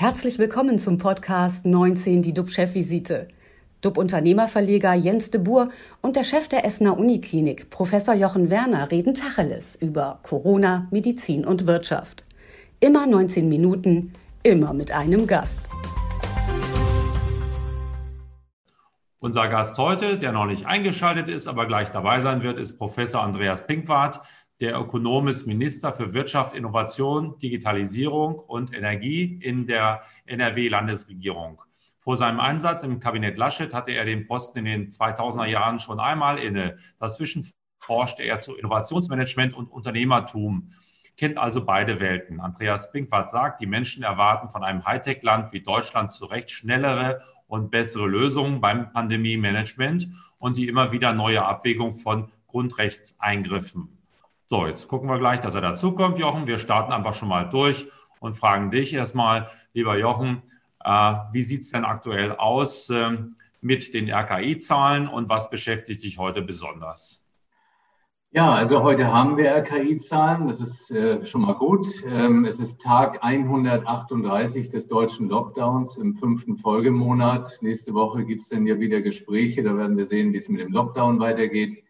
Herzlich willkommen zum Podcast 19, die DUB-Chefvisite. DUB-Unternehmerverleger Jens de Boer und der Chef der Essener Uniklinik, Professor Jochen Werner, reden Tacheles über Corona, Medizin und Wirtschaft. Immer 19 Minuten, immer mit einem Gast. Unser Gast heute, der noch nicht eingeschaltet ist, aber gleich dabei sein wird, ist Professor Andreas Pinkwart. Der Ökonom ist Minister für Wirtschaft, Innovation, Digitalisierung und Energie in der NRW-Landesregierung. Vor seinem Einsatz im Kabinett Laschet hatte er den Posten in den 2000er Jahren schon einmal inne. Dazwischen forschte er zu Innovationsmanagement und Unternehmertum kennt also beide Welten. Andreas Pinkwart sagt, die Menschen erwarten von einem Hightech-Land wie Deutschland zu Recht schnellere und bessere Lösungen beim Pandemie-Management und die immer wieder neue Abwägung von Grundrechtseingriffen. So, jetzt gucken wir gleich, dass er dazukommt, Jochen. Wir starten einfach schon mal durch und fragen dich erstmal, lieber Jochen, äh, wie sieht es denn aktuell aus äh, mit den RKI-Zahlen und was beschäftigt dich heute besonders? Ja, also heute haben wir RKI-Zahlen, das ist äh, schon mal gut. Ähm, es ist Tag 138 des deutschen Lockdowns im fünften Folgemonat. Nächste Woche gibt es dann ja wieder Gespräche, da werden wir sehen, wie es mit dem Lockdown weitergeht.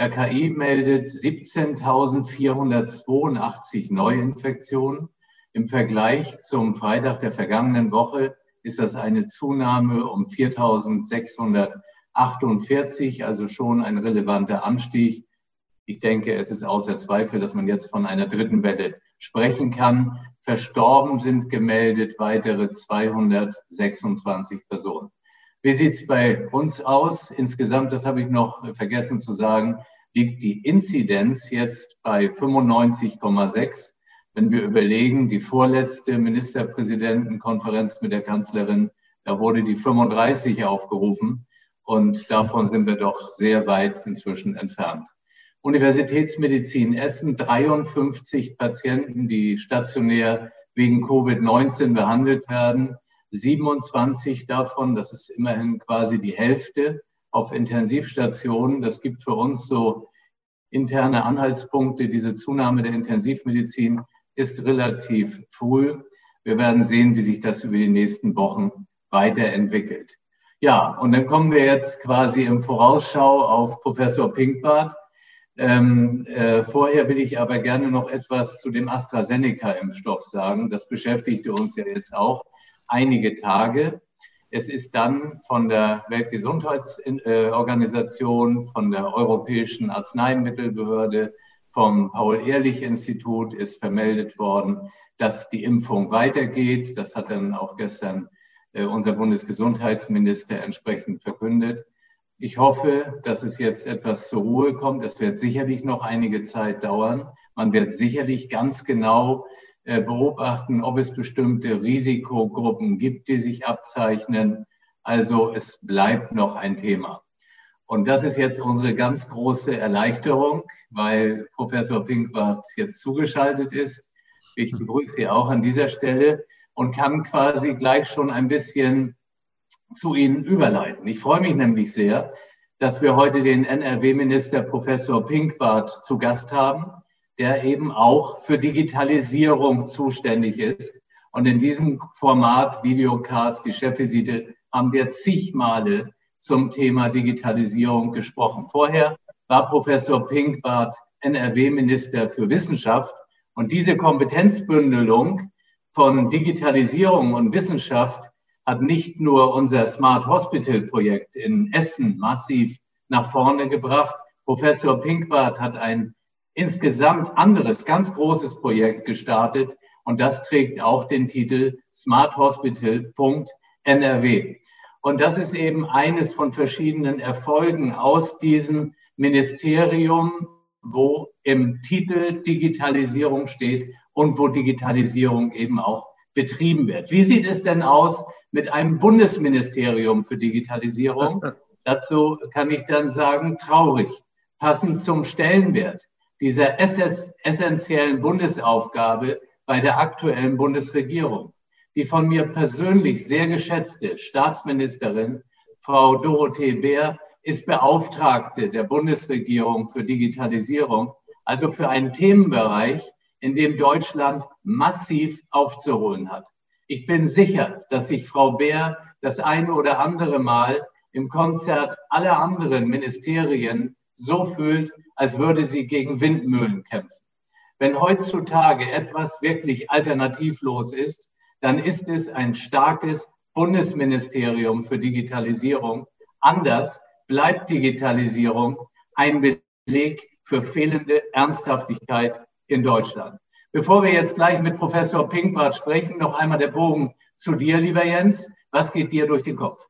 RKI meldet 17.482 Neuinfektionen. Im Vergleich zum Freitag der vergangenen Woche ist das eine Zunahme um 4.648, also schon ein relevanter Anstieg ich denke, es ist außer Zweifel, dass man jetzt von einer dritten Welle sprechen kann. Verstorben sind gemeldet weitere 226 Personen. Wie sieht es bei uns aus? Insgesamt, das habe ich noch vergessen zu sagen, liegt die Inzidenz jetzt bei 95,6. Wenn wir überlegen, die vorletzte Ministerpräsidentenkonferenz mit der Kanzlerin, da wurde die 35 aufgerufen und davon sind wir doch sehr weit inzwischen entfernt. Universitätsmedizin Essen 53 Patienten, die stationär wegen Covid-19 behandelt werden. 27 davon, das ist immerhin quasi die Hälfte, auf Intensivstationen. Das gibt für uns so interne Anhaltspunkte. Diese Zunahme der Intensivmedizin ist relativ früh. Wir werden sehen, wie sich das über die nächsten Wochen weiterentwickelt. Ja, und dann kommen wir jetzt quasi im Vorausschau auf Professor Pinkbart. Ähm, äh, vorher will ich aber gerne noch etwas zu dem AstraZeneca-Impfstoff sagen. Das beschäftigte uns ja jetzt auch einige Tage. Es ist dann von der Weltgesundheitsorganisation, von der Europäischen Arzneimittelbehörde, vom Paul-Ehrlich-Institut ist vermeldet worden, dass die Impfung weitergeht. Das hat dann auch gestern äh, unser Bundesgesundheitsminister entsprechend verkündet. Ich hoffe, dass es jetzt etwas zur Ruhe kommt. Es wird sicherlich noch einige Zeit dauern. Man wird sicherlich ganz genau beobachten, ob es bestimmte Risikogruppen gibt, die sich abzeichnen. Also es bleibt noch ein Thema. Und das ist jetzt unsere ganz große Erleichterung, weil Professor Pinkwart jetzt zugeschaltet ist. Ich begrüße Sie auch an dieser Stelle und kann quasi gleich schon ein bisschen zu Ihnen überleiten. Ich freue mich nämlich sehr, dass wir heute den NRW-Minister Professor Pinkwart zu Gast haben, der eben auch für Digitalisierung zuständig ist. Und in diesem Format Videocast, die Chefvisite, haben wir zig Male zum Thema Digitalisierung gesprochen. Vorher war Professor Pinkwart NRW-Minister für Wissenschaft. Und diese Kompetenzbündelung von Digitalisierung und Wissenschaft hat nicht nur unser Smart Hospital Projekt in Essen massiv nach vorne gebracht. Professor Pinkwart hat ein insgesamt anderes, ganz großes Projekt gestartet und das trägt auch den Titel Smart Hospital.nrw. Und das ist eben eines von verschiedenen Erfolgen aus diesem Ministerium, wo im Titel Digitalisierung steht und wo Digitalisierung eben auch betrieben wird. Wie sieht es denn aus mit einem Bundesministerium für Digitalisierung? Dazu kann ich dann sagen, traurig, passend zum Stellenwert dieser essentiellen Bundesaufgabe bei der aktuellen Bundesregierung. Die von mir persönlich sehr geschätzte Staatsministerin, Frau Dorothee Bär, ist Beauftragte der Bundesregierung für Digitalisierung, also für einen Themenbereich, in dem Deutschland massiv aufzuholen hat. Ich bin sicher, dass sich Frau Bär das eine oder andere Mal im Konzert aller anderen Ministerien so fühlt, als würde sie gegen Windmühlen kämpfen. Wenn heutzutage etwas wirklich alternativlos ist, dann ist es ein starkes Bundesministerium für Digitalisierung. Anders bleibt Digitalisierung ein Beleg für fehlende Ernsthaftigkeit in Deutschland. Bevor wir jetzt gleich mit Professor Pinkwart sprechen, noch einmal der Bogen zu dir, lieber Jens. Was geht dir durch den Kopf?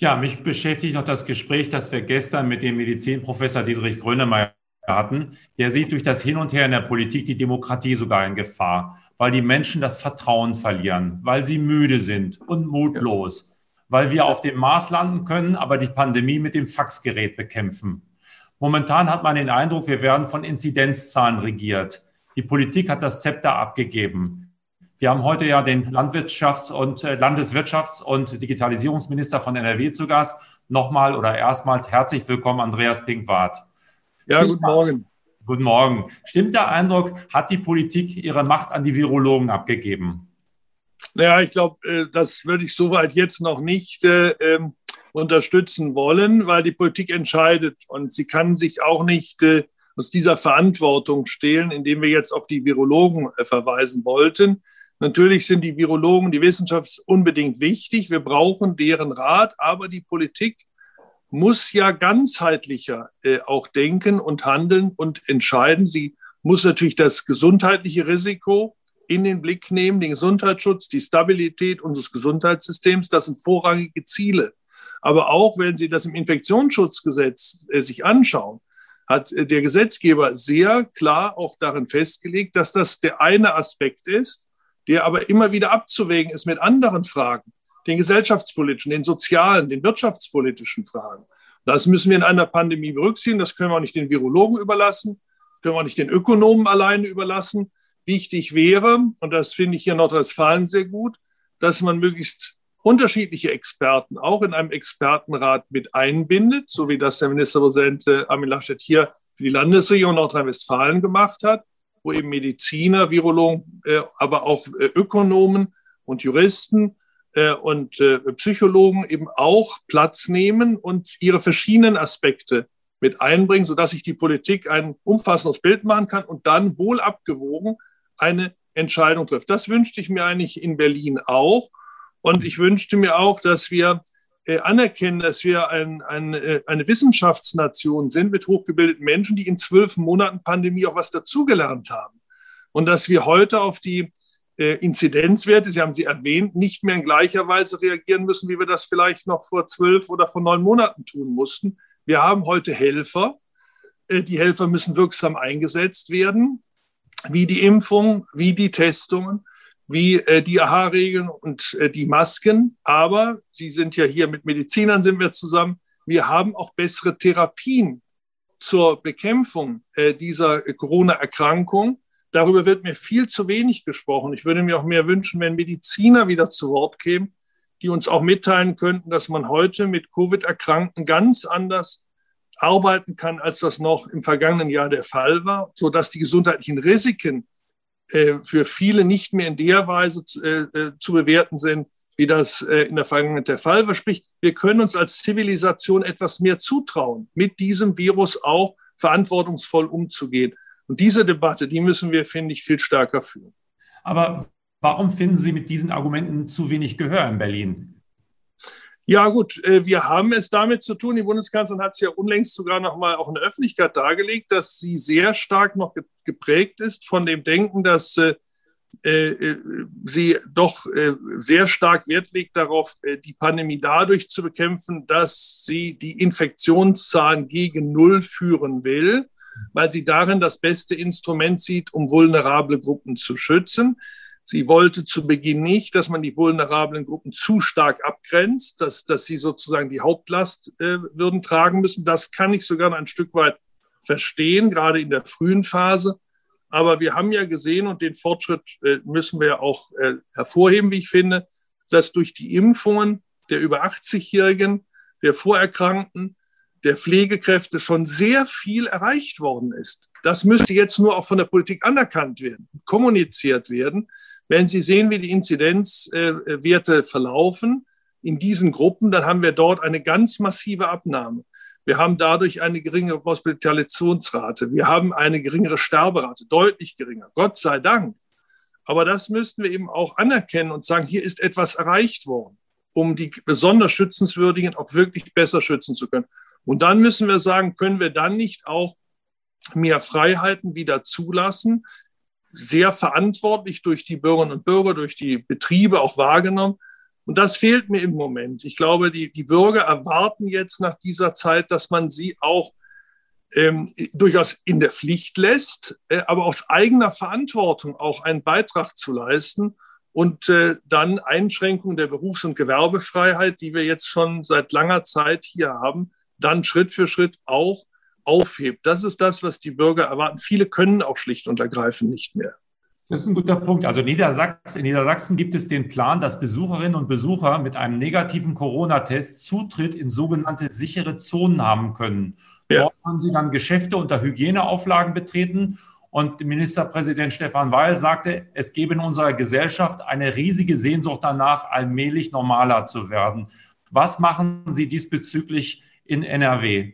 Ja, mich beschäftigt noch das Gespräch, das wir gestern mit dem Medizinprofessor Dietrich Grönemeyer hatten. Der sieht durch das Hin und Her in der Politik die Demokratie sogar in Gefahr, weil die Menschen das Vertrauen verlieren, weil sie müde sind und mutlos, weil wir auf dem Mars landen können, aber die Pandemie mit dem Faxgerät bekämpfen. Momentan hat man den Eindruck, wir werden von Inzidenzzahlen regiert. Die Politik hat das Zepter abgegeben. Wir haben heute ja den Landwirtschafts- und äh, Landeswirtschafts- und Digitalisierungsminister von NRW zu Gast. Nochmal oder erstmals herzlich willkommen, Andreas Pinkwart. Ja, Stimmt guten Morgen. Guten Morgen. Stimmt der Eindruck, hat die Politik ihre Macht an die Virologen abgegeben? Naja, ich glaube, äh, das würde ich soweit jetzt noch nicht äh, ähm, unterstützen wollen, weil die Politik entscheidet und sie kann sich auch nicht äh, aus dieser Verantwortung stehlen, indem wir jetzt auf die Virologen verweisen wollten. Natürlich sind die Virologen, die Wissenschaft unbedingt wichtig. Wir brauchen deren Rat, aber die Politik muss ja ganzheitlicher äh, auch denken und handeln und entscheiden. Sie muss natürlich das gesundheitliche Risiko in den Blick nehmen, den Gesundheitsschutz, die Stabilität unseres Gesundheitssystems. Das sind vorrangige Ziele. Aber auch wenn Sie das im Infektionsschutzgesetz äh, sich anschauen, hat äh, der Gesetzgeber sehr klar auch darin festgelegt, dass das der eine Aspekt ist, der aber immer wieder abzuwägen ist mit anderen Fragen, den gesellschaftspolitischen, den sozialen, den wirtschaftspolitischen Fragen. Das müssen wir in einer Pandemie berücksichtigen. Das können wir auch nicht den Virologen überlassen, können wir auch nicht den Ökonomen alleine überlassen. Wichtig wäre, und das finde ich hier in Nordrhein-Westfalen sehr gut, dass man möglichst unterschiedliche Experten auch in einem Expertenrat mit einbindet, so wie das der Ministerpräsident äh, Armin Laschet hier für die Landesregierung Nordrhein-Westfalen gemacht hat, wo eben Mediziner, Virologen, äh, aber auch äh, Ökonomen und Juristen und Psychologen eben auch Platz nehmen und ihre verschiedenen Aspekte mit einbringen, sodass sich die Politik ein umfassendes Bild machen kann und dann wohl abgewogen eine Entscheidung trifft. Das wünschte ich mir eigentlich in Berlin auch. Und ich wünschte mir auch, dass wir äh, anerkennen, dass wir ein, ein, äh, eine Wissenschaftsnation sind mit hochgebildeten Menschen, die in zwölf Monaten Pandemie auch was dazugelernt haben. Und dass wir heute auf die äh, Inzidenzwerte, Sie haben sie erwähnt, nicht mehr in gleicher Weise reagieren müssen, wie wir das vielleicht noch vor zwölf oder vor neun Monaten tun mussten. Wir haben heute Helfer. Die Helfer müssen wirksam eingesetzt werden, wie die Impfung, wie die Testungen wie äh, die AHA-Regeln und äh, die Masken. Aber Sie sind ja hier mit Medizinern, sind wir zusammen. Wir haben auch bessere Therapien zur Bekämpfung äh, dieser Corona-Erkrankung. Darüber wird mir viel zu wenig gesprochen. Ich würde mir auch mehr wünschen, wenn Mediziner wieder zu Wort kämen, die uns auch mitteilen könnten, dass man heute mit Covid-Erkrankten ganz anders arbeiten kann, als das noch im vergangenen Jahr der Fall war, sodass die gesundheitlichen Risiken äh, für viele nicht mehr in der Weise zu, äh, äh, bewerten sind, wie das äh, in der Vergangenheit der Fall war. Sprich, wir können uns als Zivilisation etwas mehr zutrauen, mit diesem Virus auch verantwortungsvoll umzugehen. Und diese Debatte, die müssen wir, finde ich, viel stärker führen. Aber warum finden Sie mit diesen Argumenten zu wenig Gehör in Berlin? Ja gut, äh, wir haben es damit zu tun. Die Bundeskanzlerin hat es ja unlängst sogar noch mal auch in der Öffentlichkeit dargelegt, dass sie sehr stark noch geprägt ist von dem Denken, dass äh, äh, sie doch sehr stark Wert legt darauf, die Pandemie dadurch zu bekämpfen, dass sie die Infektionszahlen gegen Null führen will, weil sie darin das beste Instrument sieht, um vulnerable Gruppen zu schützen. Sie wollte zu Beginn nicht, dass man die vulnerablen Gruppen zu stark abgrenzt, dass, dass sie sozusagen die Hauptlast äh, würden tragen müssen. Das kann ich sogar ein Stück weit verstehen, gerade in der frühen Phase. Aber wir haben ja gesehen, und den Fortschritt äh, müssen wir auch äh, hervorheben, wie ich finde, dass durch die Impfungen der über 80-Jährigen, der Vorerkrankten, der Pflegekräfte schon sehr viel erreicht worden ist. Das müsste jetzt nur auch von der Politik anerkannt werden, kommuniziert werden Wenn Sie sehen, wie die Inzidenzwerte verlaufen in diesen Gruppen, dann haben wir dort eine ganz massive Abnahme. Wir haben dadurch eine geringere Hospitalisationsrate. Wir haben eine geringere Sterberate, deutlich geringer. Gott sei Dank. Aber das müssten wir eben auch anerkennen und sagen, hier ist etwas erreicht worden, um die besonders Schützenswürdigen auch wirklich besser schützen zu können. Und dann müssen wir sagen, können wir dann nicht auch mehr Freiheiten wieder zulassen, sehr verantwortlich durch die Bürgerinnen und Bürger, durch die Betriebe auch wahrgenommen. Und das fehlt mir im Moment. Ich glaube, die, die Bürger erwarten jetzt nach dieser Zeit, dass man sie auch ähm, durchaus in der Pflicht lässt, äh, aber aus eigener Verantwortung auch einen Beitrag zu leisten und äh, dann Einschränkungen der Berufs- und Gewerbefreiheit, die wir jetzt schon seit langer Zeit hier haben, dann Schritt für Schritt auch aufhebt. Das ist das, was die Bürger erwarten. Viele können auch schlicht und ergreifend nicht mehr. Das ist ein guter Punkt. Also Niedersachsen, in Niedersachsen gibt es den Plan, dass Besucherinnen und Besucher mit einem negativen Corona-Test Zutritt in sogenannte sichere Zonen haben können. Ja. Dort haben sie dann Geschäfte unter Hygieneauflagen betreten. Und Ministerpräsident Stefan Weil sagte, es gebe in unserer Gesellschaft eine riesige Sehnsucht danach, allmählich normaler zu werden. Was machen Sie diesbezüglich in NRW?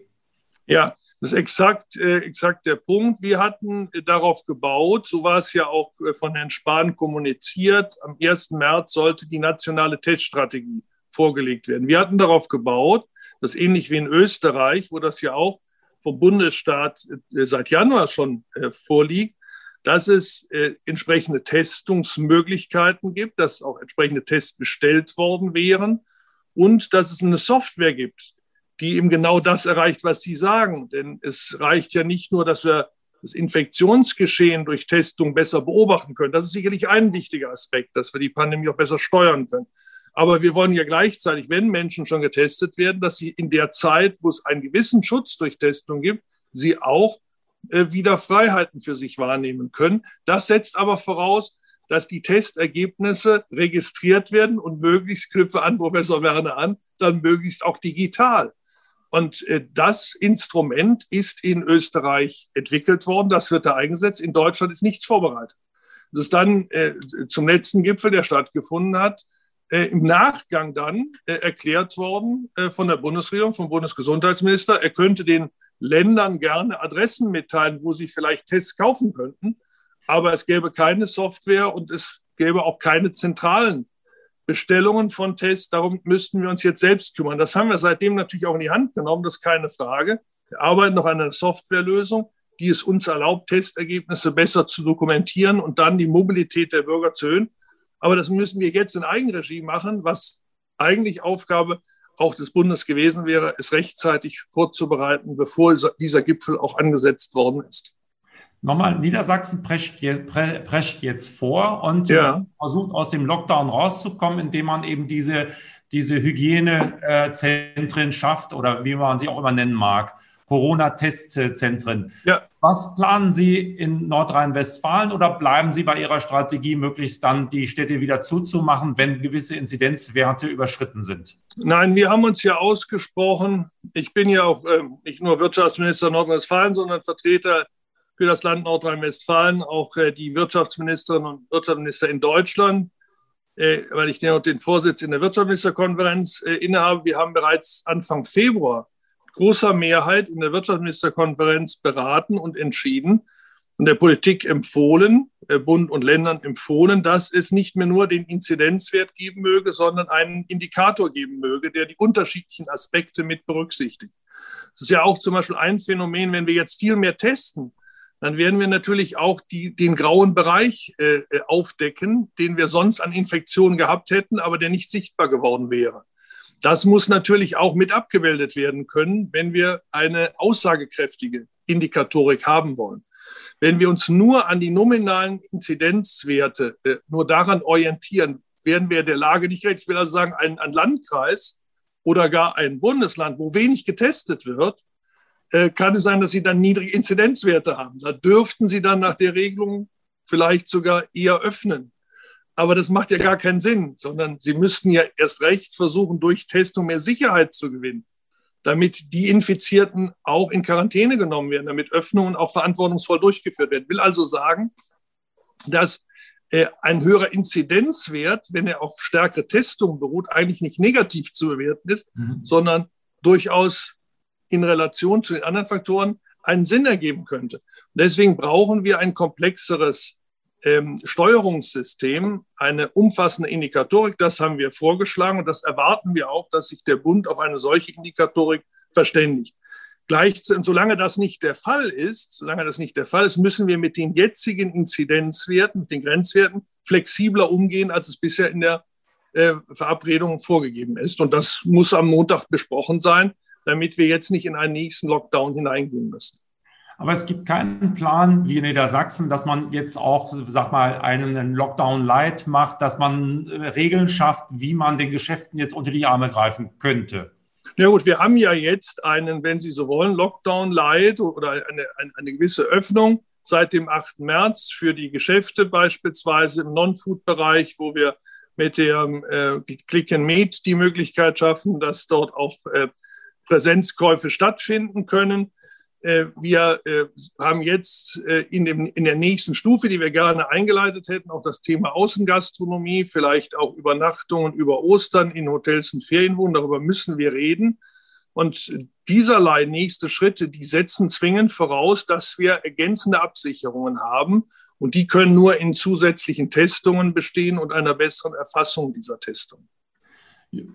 Ja, das ist exakt, äh, exakt der Punkt. Wir hatten darauf gebaut, so war es ja auch äh, von Herrn Spahn kommuniziert, am 1. März sollte die nationale Teststrategie vorgelegt werden. Wir hatten darauf gebaut, dass ähnlich wie in Österreich, wo das ja auch vom Bundesstaat äh, seit Januar schon äh, vorliegt, dass es äh, entsprechende Testungsmöglichkeiten gibt, dass auch entsprechende Tests bestellt worden wären und dass es eine Software gibt, die eben genau das erreicht, was Sie sagen. Denn es reicht ja nicht nur, dass wir das Infektionsgeschehen durch Testung besser beobachten können. Das ist sicherlich ein wichtiger Aspekt, dass wir die Pandemie auch besser steuern können. Aber wir wollen ja gleichzeitig, wenn Menschen schon getestet werden, dass sie in der Zeit, wo es einen gewissen Schutz durch Testung gibt, sie auch äh, wieder Freiheiten für sich wahrnehmen können. Das setzt aber voraus, dass die Testergebnisse registriert werden und möglichst, knüpfe an Professor Werner an, dann möglichst auch digital. Und äh, das Instrument ist in Österreich entwickelt worden, das wird da eingesetzt. In Deutschland ist nichts vorbereitet. Das dann äh, zum letzten Gipfel, der stattgefunden hat, äh, im Nachgang dann erklärt worden von der Bundesregierung, vom Bundesgesundheitsminister, er könnte den Ländern gerne Adressen mitteilen, wo sie vielleicht Tests kaufen könnten. Aber es gäbe keine Software und es gäbe auch keine zentralen Bestellungen von Tests. Darum müssten wir uns jetzt selbst kümmern. Das haben wir seitdem natürlich auch in die Hand genommen, das ist keine Frage. Wir arbeiten noch an einer Softwarelösung, die es uns erlaubt, Testergebnisse besser zu dokumentieren und dann die Mobilität der Bürger zu erhöhen. Aber das müssen wir jetzt in Eigenregie machen, was eigentlich Aufgabe auch des Bundes gewesen wäre, es rechtzeitig vorzubereiten, bevor dieser Gipfel auch angesetzt worden ist. Nochmal, Niedersachsen prescht, prescht jetzt vor und ja. versucht aus dem Lockdown rauszukommen, indem man eben diese, diese Hygienezentren schafft oder wie man sie auch immer nennen mag. Corona-Testzentren. Ja. Was planen Sie in Nordrhein-Westfalen oder bleiben Sie bei Ihrer Strategie, möglichst dann die Städte wieder zuzumachen, wenn gewisse Inzidenzwerte überschritten sind? Nein, wir haben uns ja ausgesprochen. Ich bin ja auch äh, nicht nur Wirtschaftsminister Nordrhein-Westfalen, sondern Vertreter für das Land Nordrhein-Westfalen, auch äh, die Wirtschaftsministerinnen und Wirtschaftsminister in Deutschland, äh, weil ich den, den Vorsitz in der Wirtschaftsministerkonferenz äh, innehabe. Wir haben bereits Anfang Februar großer Mehrheit in der Wirtschaftsministerkonferenz beraten und entschieden und der Politik empfohlen, Bund und Ländern empfohlen, dass es nicht mehr nur den Inzidenzwert geben möge, sondern einen Indikator geben möge, der die unterschiedlichen Aspekte mit berücksichtigt. Das ist ja auch zum Beispiel ein Phänomen, wenn wir jetzt viel mehr testen, dann werden wir natürlich auch die, den grauen Bereich äh, aufdecken, den wir sonst an Infektionen gehabt hätten, aber der nicht sichtbar geworden wäre. Das muss natürlich auch mit abgebildet werden können, wenn wir eine aussagekräftige Indikatorik haben wollen. Wenn wir uns nur an die nominalen Inzidenzwerte, äh, nur daran orientieren, werden wir der Lage nicht recht. Ich will also sagen, ein, ein Landkreis oder gar ein Bundesland, wo wenig getestet wird, äh, kann es sein, dass sie dann niedrige Inzidenzwerte haben. Da dürften sie dann nach der Regelung vielleicht sogar eher öffnen. Aber das macht ja gar keinen Sinn, sondern sie müssten ja erst recht versuchen, durch Testung mehr Sicherheit zu gewinnen, damit die Infizierten auch in Quarantäne genommen werden, damit Öffnungen auch verantwortungsvoll durchgeführt werden. Will also sagen, dass äh, ein höherer Inzidenzwert, wenn er auf stärkere Testung beruht, eigentlich nicht negativ zu bewerten ist, mhm. sondern durchaus in Relation zu den anderen Faktoren einen Sinn ergeben könnte. Und deswegen brauchen wir ein komplexeres ähm, Steuerungssystem, eine umfassende Indikatorik. Das haben wir vorgeschlagen und das erwarten wir auch, dass sich der Bund auf eine solche Indikatorik verständigt. Gleich, solange das nicht der Fall ist, solange das nicht der Fall ist, müssen wir mit den jetzigen Inzidenzwerten, mit den Grenzwerten flexibler umgehen, als es bisher in der äh, Verabredung vorgegeben ist. Und das muss am Montag besprochen sein, damit wir jetzt nicht in einen nächsten Lockdown hineingehen müssen. Aber es gibt keinen Plan wie in Niedersachsen, dass man jetzt auch, sag mal, einen Lockdown light macht, dass man äh, Regeln schafft, wie man den Geschäften jetzt unter die Arme greifen könnte. Ja gut, wir haben ja jetzt einen, wenn Sie so wollen, Lockdown light oder eine, eine, eine gewisse Öffnung seit dem 8. März für die Geschäfte beispielsweise im Non-Food-Bereich, wo wir mit dem äh, Click and Meet die Möglichkeit schaffen, dass dort auch äh, Präsenzkäufe stattfinden können. Äh, wir äh, haben jetzt äh, in, dem, in der nächsten Stufe, die wir gerne eingeleitet hätten, auch das Thema Außengastronomie, vielleicht auch Übernachtungen über Ostern in Hotels und Ferienwohnen. Darüber müssen wir reden. Und dieserlei nächste Schritte, die setzen zwingend voraus, dass wir ergänzende Absicherungen haben. Und die können nur in zusätzlichen Testungen bestehen und einer besseren Erfassung dieser Testungen.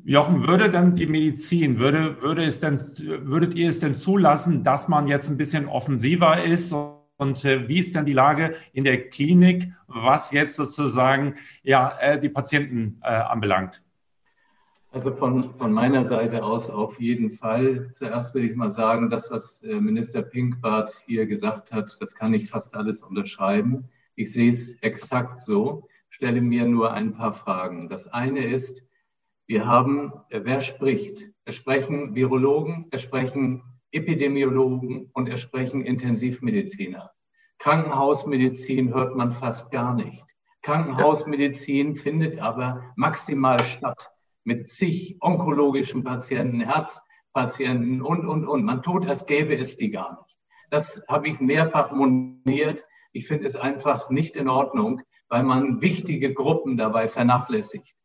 Jochen, würde dann die Medizin, würde, würde es denn, würdet ihr es denn zulassen, dass man jetzt ein bisschen offensiver ist? Und äh, wie ist denn die Lage in der Klinik, was jetzt sozusagen ja, äh, die Patienten äh, anbelangt? Also von, von meiner Seite aus auf jeden Fall. Zuerst will ich mal sagen, das, was äh, Minister Pinkwart hier gesagt hat, das kann ich fast alles unterschreiben. Ich sehe es exakt so, stelle mir nur ein paar Fragen. Das eine ist, wir haben, äh, wer spricht? Es sprechen Virologen, es sprechen Epidemiologen und es sprechen Intensivmediziner. Krankenhausmedizin hört man fast gar nicht. Krankenhausmedizin findet aber maximal statt mit zig onkologischen Patienten, Herzpatienten und, und, und. Man tut, als gäbe es die gar nicht. Das habe ich mehrfach moniert. Ich finde es einfach nicht in Ordnung, weil man wichtige Gruppen dabei vernachlässigt.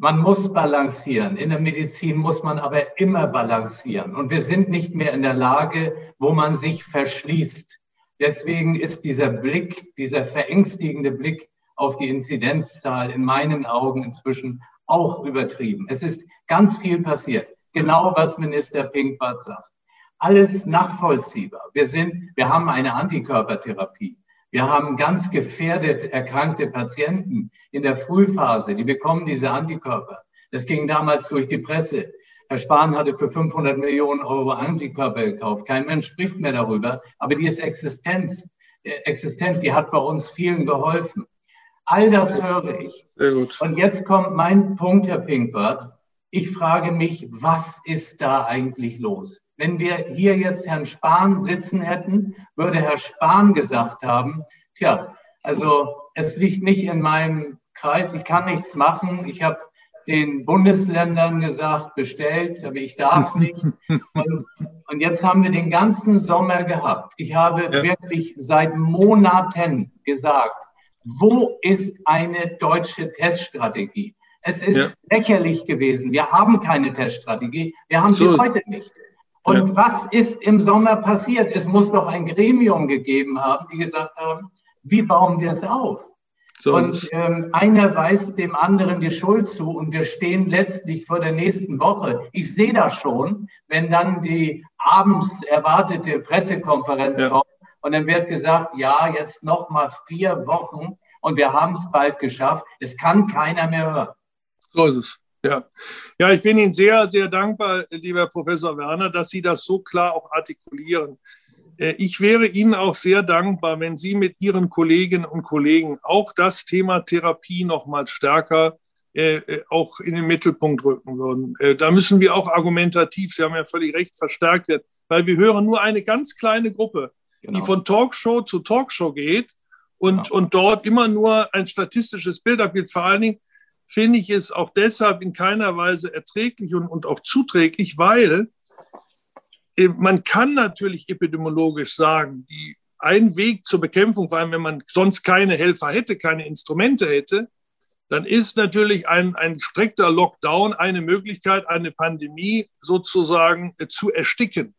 Man muss balancieren. In der Medizin muss man aber immer balancieren. Und wir sind nicht mehr in der Lage, wo man sich verschließt. Deswegen ist dieser Blick, dieser verängstigende Blick auf die Inzidenzzahl in meinen Augen inzwischen auch übertrieben. Es ist ganz viel passiert. Genau was Minister Pinkwart sagt. Alles nachvollziehbar. Wir sind, wir haben eine Antikörpertherapie. Wir haben ganz gefährdet erkrankte Patienten in der Frühphase, die bekommen diese Antikörper. Das ging damals durch die Presse. Herr Spahn hatte für 500 Millionen Euro Antikörper gekauft. Kein Mensch spricht mehr darüber, aber die ist Existenz, äh, existent, die hat bei uns vielen geholfen. All das höre ich. Und jetzt kommt mein Punkt, Herr Pinkwart. Ich frage mich, was ist da eigentlich los? Wenn wir hier jetzt Herrn Spahn sitzen hätten, würde Herr Spahn gesagt haben, tja, also es liegt nicht in meinem Kreis, ich kann nichts machen, ich habe den Bundesländern gesagt, bestellt, aber ich darf nicht. Und, und, jetzt haben wir den ganzen Sommer gehabt. Ich habe ja. wirklich seit Monaten gesagt, wo ist eine deutsche Teststrategie? Es ist ja. lächerlich gewesen. Wir haben keine Teststrategie. Wir haben so. sie heute nicht. Und ja. was ist im Sommer passiert? Es muss doch ein Gremium gegeben haben, die gesagt haben, wie bauen wir es auf? So. Und ähm, einer weist dem anderen die Schuld zu und wir stehen letztlich vor der nächsten Woche. Ich sehe das schon, wenn dann die abends erwartete Pressekonferenz ja. kommt und dann wird gesagt, ja, jetzt noch mal vier Wochen und wir haben es bald geschafft. Es kann keiner mehr hören. So ist es. Ja. ja, ich bin Ihnen sehr, sehr dankbar, lieber Professor Werner, dass Sie das so klar auch artikulieren. Äh, ich wäre Ihnen auch sehr dankbar, wenn Sie mit Ihren Kolleginnen und Kollegen auch das Thema Therapie noch mal stärker äh, äh, auch in den Mittelpunkt rücken würden. Da müssen wir auch argumentativ, Sie haben ja völlig recht, verstärkt werden, weil wir hören nur eine ganz kleine Gruppe, genau. die von Talkshow zu Talkshow geht und, genau. und dort immer nur ein statistisches Bild abgibt. Vor allen Dingen finde ich es auch deshalb in keiner Weise erträglich und, und auch zuträglich, weil äh, man kann natürlich epidemiologisch sagen, die ein Weg zur Bekämpfung, vor allem wenn man sonst keine Helfer hätte, keine Instrumente hätte, dann ist natürlich ein, ein strikter Lockdown eine Möglichkeit, eine Pandemie sozusagen äh, zu ersticken.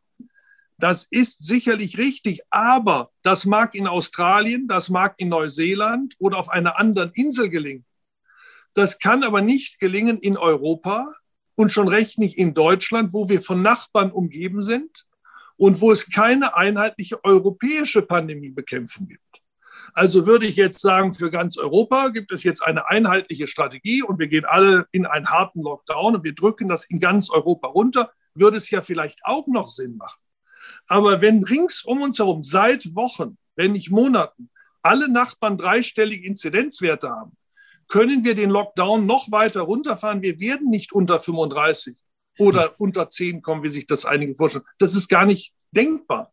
Das ist sicherlich richtig, aber das mag in Australien, das mag in Neuseeland oder auf einer anderen Insel gelingen. Das kann aber nicht gelingen in Europa und schon recht nicht in Deutschland, wo wir von Nachbarn umgeben sind und wo es keine einheitliche europäische Pandemiebekämpfung gibt. Also würde ich jetzt sagen, für ganz Europa gibt es jetzt eine einheitliche Strategie und wir gehen alle in einen harten Lockdown und wir drücken das in ganz Europa runter, würde es ja vielleicht auch noch Sinn machen. Aber wenn rings um uns herum seit Wochen, wenn nicht Monaten, alle Nachbarn dreistellige Inzidenzwerte haben, können wir den Lockdown noch weiter runterfahren. Wir werden nicht unter 35 oder unter 10 kommen, wie sich das einige vorstellen. Das ist gar nicht denkbar.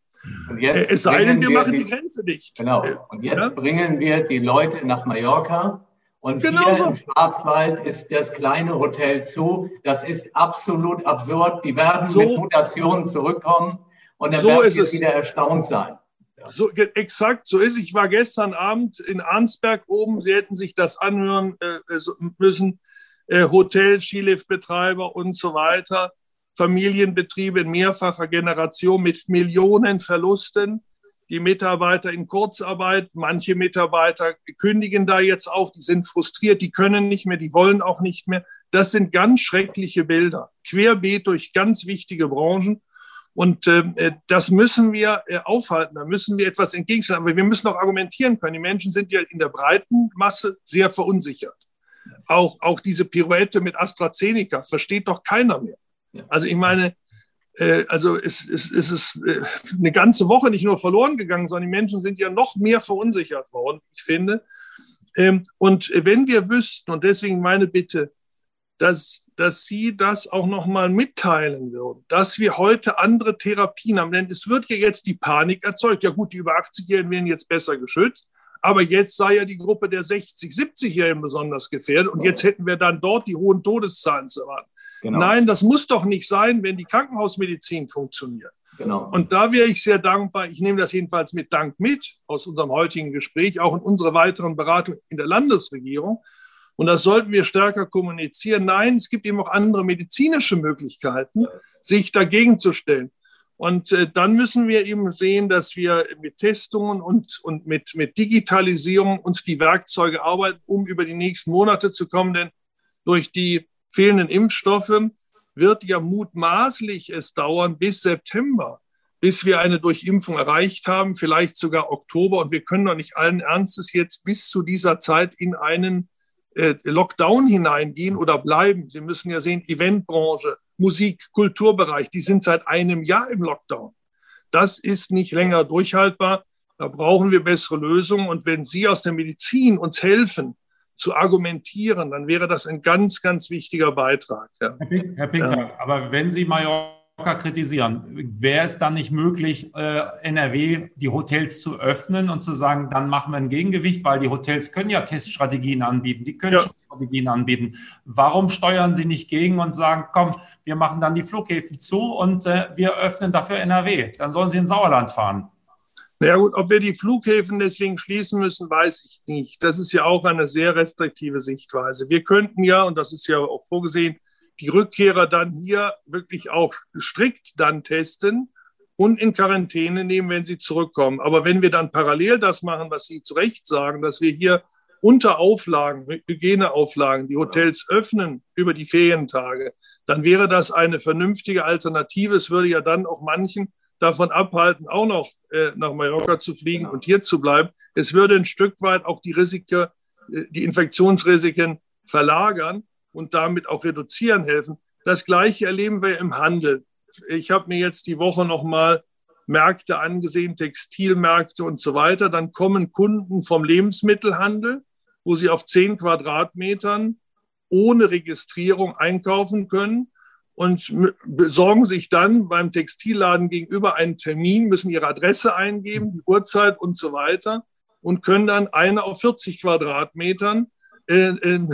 es sei denn, wir, wir machen die, die, Grenze dicht. Genau. Und jetzt ja? bringen wir die Leute nach Mallorca. Und genau hier so. im Schwarzwald ist das kleine Hotel zu. Das ist absolut absurd. Die werden so. mit Mutationen zurückkommen und dann so werden wir wieder erstaunt sein. So, exakt, so ist Ich war gestern Abend in Arnsberg oben. Sie hätten sich das anhören äh, müssen. Äh, Hotel, Skiliftbetreiber und so weiter. Familienbetriebe in mehrfacher Generation mit Millionen Verlusten. Die Mitarbeiter in Kurzarbeit, manche Mitarbeiter kündigen da jetzt auch, die sind frustriert, die können nicht mehr, die wollen auch nicht mehr. Das sind ganz schreckliche Bilder, querbeet durch ganz wichtige Branchen. Und ähm, äh, das müssen wir äh, aufhalten, da müssen wir etwas entgegenstellen. Aber wir müssen auch argumentieren können. Die Menschen sind ja in der breiten Masse sehr verunsichert. Auch, auch diese Pirouette mit AstraZeneca versteht doch keiner mehr. Also ich meine, äh, also es, es, es ist äh, eine ganze Woche nicht nur verloren gegangen, sondern die Menschen sind ja noch mehr verunsichert worden, ich finde. Ähm, und wenn wir wüssten, und deswegen meine Bitte, dass, dass Sie das auch nochmal mitteilen würden, dass wir heute andere Therapien haben. Denn es wird ja jetzt die Panik erzeugt. Ja gut, die über 80-Jährigen werden jetzt besser geschützt. Aber jetzt sei ja die Gruppe der 60-, 70-Jährigen besonders gefährdet. Und jetzt hätten wir dann dort die hohen Todeszahlen zu erwarten. Genau. Nein, das muss doch nicht sein, wenn die Krankenhausmedizin funktioniert. Genau. Und da wäre ich sehr dankbar. Ich nehme das jedenfalls mit Dank mit aus unserem heutigen Gespräch, auch in unserer weiteren Beratung in der Landesregierung, und das sollten wir stärker kommunizieren. Nein, es gibt eben auch andere medizinische Möglichkeiten, sich dagegen zu stellen. Und äh, dann müssen wir eben sehen, dass wir mit Testungen und, und mit, mit Digitalisierung uns die Werkzeuge arbeiten, um über die nächsten Monate zu kommen. Denn durch die fehlenden Impfstoffe wird ja mutmaßlich es dauern bis September, bis wir eine Durchimpfung erreicht haben, vielleicht sogar Oktober. Und wir können doch nicht allen Ernstes jetzt bis zu dieser Zeit in einen Lockdown hineingehen oder bleiben. Sie müssen ja sehen, Eventbranche, Musik, Kulturbereich, die sind seit einem Jahr im Lockdown. Das ist nicht länger durchhaltbar. Da brauchen wir bessere Lösungen. Und wenn Sie aus der Medizin uns helfen, zu argumentieren, dann wäre das ein ganz, ganz wichtiger Beitrag. Ja. Herr, Pink, Herr Pinkler, ja. aber wenn Sie Major kritisieren. Wäre es dann nicht möglich, äh, NRW die Hotels zu öffnen und zu sagen, dann machen wir ein Gegengewicht, weil die Hotels können ja Teststrategien anbieten, die können ja. Strategien anbieten. Warum steuern Sie nicht gegen und sagen, komm, wir machen dann die Flughäfen zu und äh, wir öffnen dafür NRW? Dann sollen Sie in Sauerland fahren. Na ja, gut, ob wir die Flughäfen deswegen schließen müssen, weiß ich nicht. Das ist ja auch eine sehr restriktive Sichtweise. Wir könnten ja, und das ist ja auch vorgesehen, die Rückkehrer dann hier wirklich auch strikt dann testen und in Quarantäne nehmen, wenn sie zurückkommen. Aber wenn wir dann parallel das machen, was Sie zu Recht sagen, dass wir hier unter Auflagen, Hygieneauflagen, die Hotels öffnen über die Ferientage, dann wäre das eine vernünftige Alternative. Es würde ja dann auch manchen davon abhalten, auch noch äh, nach Mallorca zu fliegen und hier zu bleiben. Es würde ein Stück weit auch die Risiken, äh, die Infektionsrisiken verlagern und damit auch reduzieren helfen. Das Gleiche erleben wir im Handel. Ich habe mir jetzt die Woche noch mal Märkte angesehen, Textilmärkte und so weiter. Dann kommen Kunden vom Lebensmittelhandel, wo sie auf zehn Quadratmetern ohne Registrierung einkaufen können und besorgen sich dann beim Textilladen gegenüber einen Termin, müssen ihre Adresse eingeben, die Uhrzeit und so weiter und können dann eine auf 40 Quadratmetern äh, äh,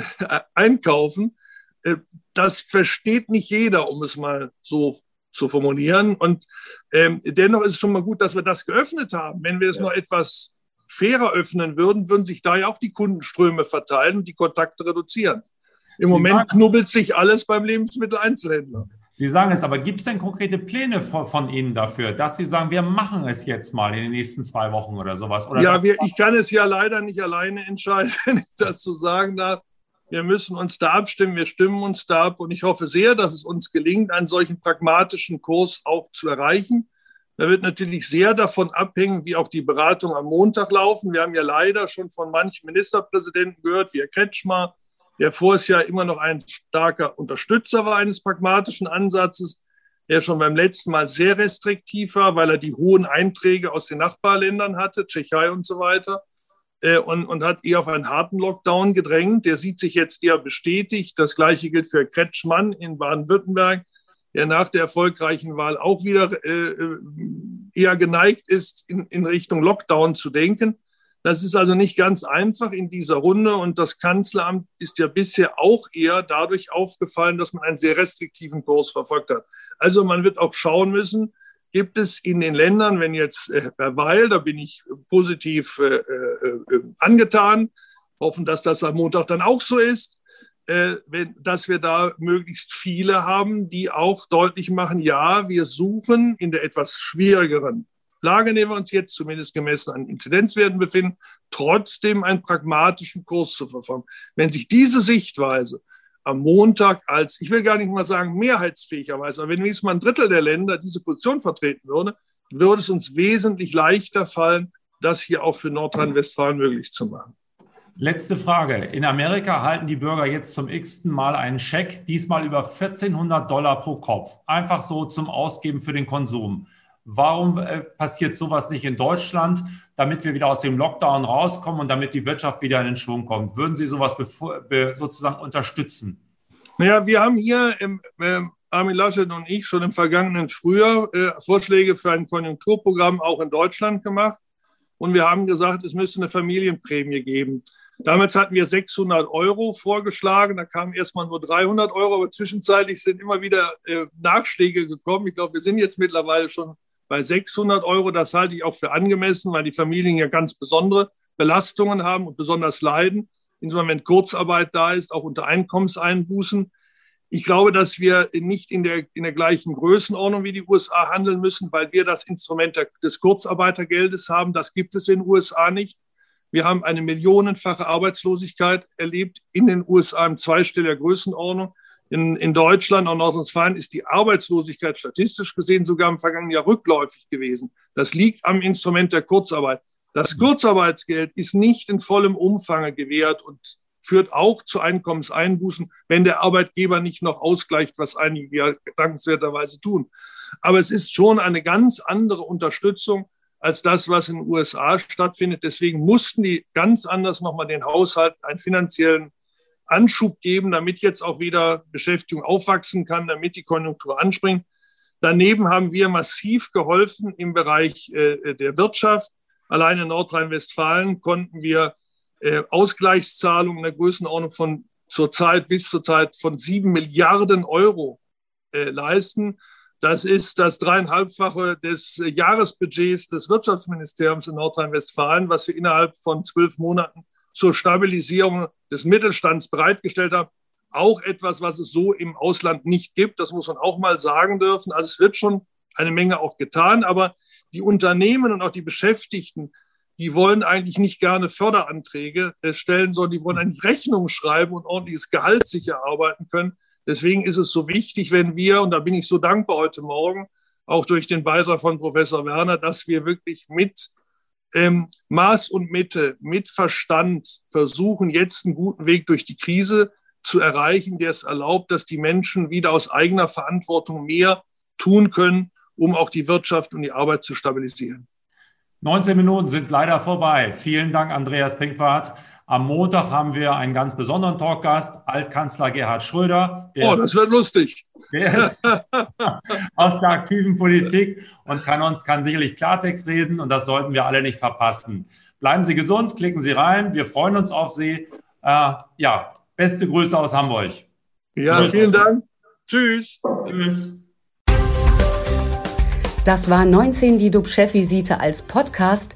einkaufen. Äh, das versteht nicht jeder, um es mal so zu formulieren. Und ähm, dennoch ist es schon mal gut, dass wir das geöffnet haben. Wenn wir es ja. noch etwas fairer öffnen würden, würden sich da ja auch die Kundenströme verteilen und die Kontakte reduzieren. Im Sie Moment knubbelt sich alles beim Lebensmitteleinzelhändler. Sie sagen es, aber gibt es denn konkrete Pläne von, von, Ihnen dafür, dass Sie sagen, wir machen es jetzt mal in den nächsten zwei Wochen oder sowas? Oder ja, wir, ich kann es ja leider nicht alleine entscheiden, wenn ich das so sagen darf. Wir müssen uns da abstimmen, wir stimmen uns da ab und ich hoffe sehr, dass es uns gelingt, einen solchen pragmatischen Kurs auch zu erreichen. Da wird natürlich sehr davon abhängen, wie auch die Beratungen am Montag laufen. Wir haben ja leider schon von manchen Ministerpräsidenten gehört, wie Herr Kretschmer, der vorher ja immer noch ein starker Unterstützer war eines pragmatischen Ansatzes, der schon beim letzten Mal sehr restriktiv war, weil er die hohen Einträge aus den Nachbarländern hatte, Tschechei und so weiter, äh, und, und hat eher auf einen harten Lockdown gedrängt. Der sieht sich jetzt eher bestätigt. Das Gleiche gilt für Kretschmann in Baden-Württemberg, der nach der erfolgreichen Wahl auch wieder äh, äh eher geneigt ist, in, in Richtung Lockdown zu denken. Das ist also nicht ganz einfach in dieser Runde und das Kanzleramt ist ja bisher auch eher dadurch aufgefallen, dass man einen sehr restriktiven Kurs verfolgt hat. Also man wird auch schauen müssen, gibt es in den Ländern, wenn jetzt äh, Herr Weil, da bin ich positiv äh, äh, äh, angetan, hoffen, dass das am Montag dann auch so ist, äh, wenn, dass wir da möglichst viele haben, die auch deutlich machen, ja, wir suchen in der etwas schwierigeren Lage, in der wir uns jetzt zumindest gemessen an Inzidenzwerten befinden, trotzdem einen pragmatischen Kurs zu verfolgen. Wenn sich diese Sichtweise am Montag als, ich will gar nicht mal sagen mehrheitsfähigerweise, aber wenn wenigstens mal ein Drittel der Länder diese Position vertreten würde, würde es uns wesentlich leichter fallen, das hier auch für Nordrhein-Westfalen möglich zu machen. Letzte Frage. In Amerika halten die Bürger jetzt zum x-ten Mal einen Scheck, diesmal über 1400 Dollar pro Kopf. Einfach so zum Ausgeben für den Konsum. Warum äh, passiert sowas nicht in Deutschland, damit wir wieder aus dem Lockdown rauskommen und damit die Wirtschaft wieder in den Schwung kommt? Würden Sie sowas sozusagen unterstützen? Naja, wir haben hier, im, äh, Armin Laschet und ich, schon im vergangenen Frühjahr äh, Vorschläge für ein Konjunkturprogramm auch in Deutschland gemacht. Und wir haben gesagt, es müsste eine Familienprämie geben. Damals hatten wir 600 Euro vorgeschlagen, da kamen erstmal nur 300 Euro, aber zwischenzeitlich sind immer wieder äh, Nachschläge gekommen. Ich glaube, wir sind jetzt mittlerweile schon bei 600 Euro. Das halte ich auch für angemessen, weil die Familien ja ganz besondere Belastungen haben und besonders leiden. Insofern, wenn Kurzarbeit da ist, auch unter Einkommenseinbußen. Ich glaube, dass wir nicht in der, in der gleichen Größenordnung wie die USA handeln müssen, weil wir das Instrument des Kurzarbeitergeldes haben. Das gibt es in den USA nicht. Wir haben eine millionenfache Arbeitslosigkeit erlebt in den USA im zweistelliger Größenordnung. In, in Deutschland und Nordrhein-Westfalen ist die Arbeitslosigkeit statistisch gesehen sogar im vergangenen Jahr rückläufig gewesen. Das liegt am Instrument der Kurzarbeit. Das Kurzarbeitsgeld ist nicht in vollem Umfang gewährt und führt auch zu Einkommenseinbußen, wenn der Arbeitgeber nicht noch ausgleicht, was einige ja dankenswerterweise tun. Aber es ist schon eine ganz andere Unterstützung als das, was in den USA stattfindet. Deswegen mussten die ganz anders nochmal den Haushalt einen finanziellen Anschub geben, damit jetzt auch wieder Beschäftigung aufwachsen kann, damit die Konjunktur anspringt. Daneben haben wir massiv geholfen im Bereich äh, der Wirtschaft. Allein in Nordrhein-Westfalen konnten wir äh, Ausgleichszahlungen in der Größenordnung von zurzeit bis zurzeit von sieben Milliarden Euro äh, leisten. Das ist das dreieinhalbfache des Jahresbudgets des Wirtschaftsministeriums in Nordrhein-Westfalen, was wir innerhalb von zwölf Monaten zur Stabilisierung des Mittelstands bereitgestellt haben. Auch etwas, was es so im Ausland nicht gibt. Das muss man auch mal sagen dürfen. Also es wird schon eine Menge auch getan, aber die Unternehmen und auch die Beschäftigten, die wollen eigentlich nicht gerne Förderanträge äh, stellen, sondern die wollen eigentlich Rechnungen schreiben und ordentliches Gehalt sich erarbeiten können. Deswegen ist es so wichtig, wenn wir, und da bin ich so dankbar heute Morgen, auch durch den Beitrag von Professor Werner, dass wir wirklich mit ähm, Maß und Mitte, mit Verstand versuchen, jetzt einen guten Weg durch die Krise zu erreichen, der es erlaubt, dass die Menschen wieder aus eigener Verantwortung mehr tun können, um auch die Wirtschaft und die Arbeit zu stabilisieren. 19 Minuten sind leider vorbei. Vielen Dank, Andreas Pinkwart. Am Montag haben wir einen ganz besonderen Talkgast, Altkanzler Gerhard Schröder. oh, das wird lustig. aus der aktiven Politik und kann uns kann sicherlich Klartext reden und das sollten wir alle nicht verpassen. Bleiben Sie gesund, klicken Sie rein. Wir freuen uns auf Sie. Äh, ja, beste Grüße aus Hamburg. Ja, Tschüss. vielen Dank. Tschüss. Tschüss. Das war 19 die DUB-Chefvisite als Podcast.